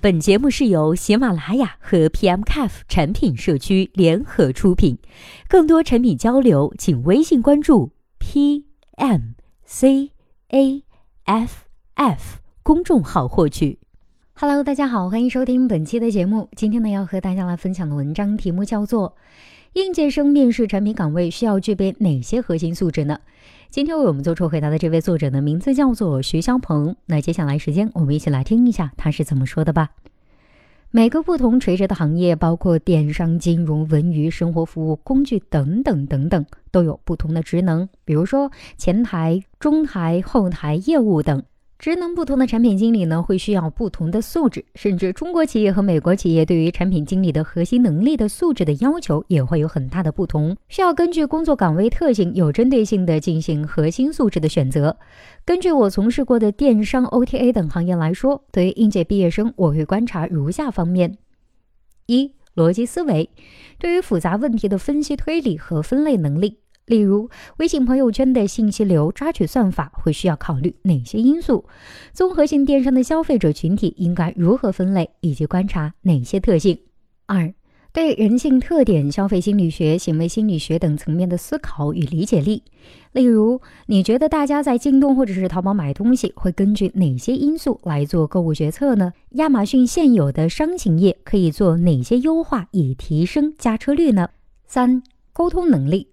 本节目是由喜马拉雅和 PMCAF 产品社区联合出品，更多产品交流，请微信关注 PMCAF 公众号获取。Hello，大家好，欢迎收听本期的节目。今天呢，要和大家来分享的文章题目叫做《应届生面试产品岗位需要具备哪些核心素质呢？》今天为我们做出回答的这位作者的名字叫做徐肖鹏。那接下来时间，我们一起来听一下他是怎么说的吧。每个不同垂直的行业，包括电商、金融、文娱、生活服务、工具等等等等，都有不同的职能，比如说前台、中台、后台、业务等。职能不同的产品经理呢，会需要不同的素质，甚至中国企业和美国企业对于产品经理的核心能力的素质的要求也会有很大的不同，需要根据工作岗位特性，有针对性的进行核心素质的选择。根据我从事过的电商、OTA 等行业来说，对于应届毕业生，我会观察如下方面：一、逻辑思维，对于复杂问题的分析推理和分类能力。例如，微信朋友圈的信息流抓取算法会需要考虑哪些因素？综合性电商的消费者群体应该如何分类，以及观察哪些特性？二、对人性特点、消费心理学、行为心理学等层面的思考与理解力。例如，你觉得大家在京东或者是淘宝买东西会根据哪些因素来做购物决策呢？亚马逊现有的商情页可以做哪些优化以提升加车率呢？三、沟通能力。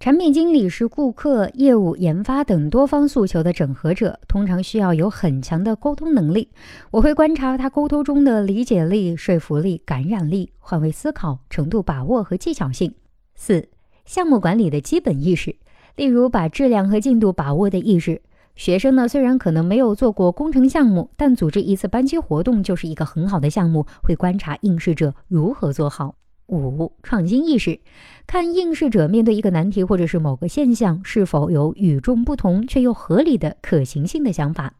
产品经理是顾客、业务、研发等多方诉求的整合者，通常需要有很强的沟通能力。我会观察他沟通中的理解力、说服力、感染力、换位思考程度、把握和技巧性。四、项目管理的基本意识，例如把质量和进度把握的意识。学生呢，虽然可能没有做过工程项目，但组织一次班级活动就是一个很好的项目。会观察应试者如何做好。五、创新意识，看应试者面对一个难题或者是某个现象，是否有与众不同却又合理的可行性的想法。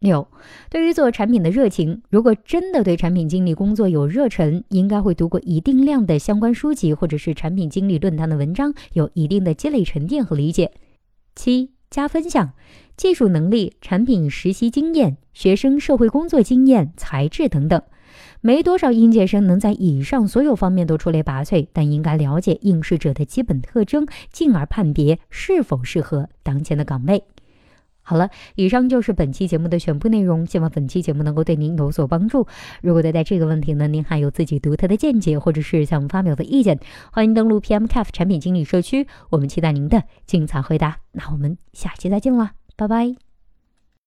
六、对于做产品的热情，如果真的对产品经理工作有热忱，应该会读过一定量的相关书籍或者是产品经理论坛的文章，有一定的积累沉淀和理解。七、加分项，技术能力、产品实习经验、学生社会工作经验、才智等等。没多少应届生能在以上所有方面都出类拔萃，但应该了解应试者的基本特征，进而判别是否适合当前的岗位。好了，以上就是本期节目的全部内容，希望本期节目能够对您有所帮助。如果对待这个问题呢，您还有自己独特的见解，或者是想发表的意见，欢迎登录 PMCAF 产品经理社区，我们期待您的精彩回答。那我们下期再见了，拜拜。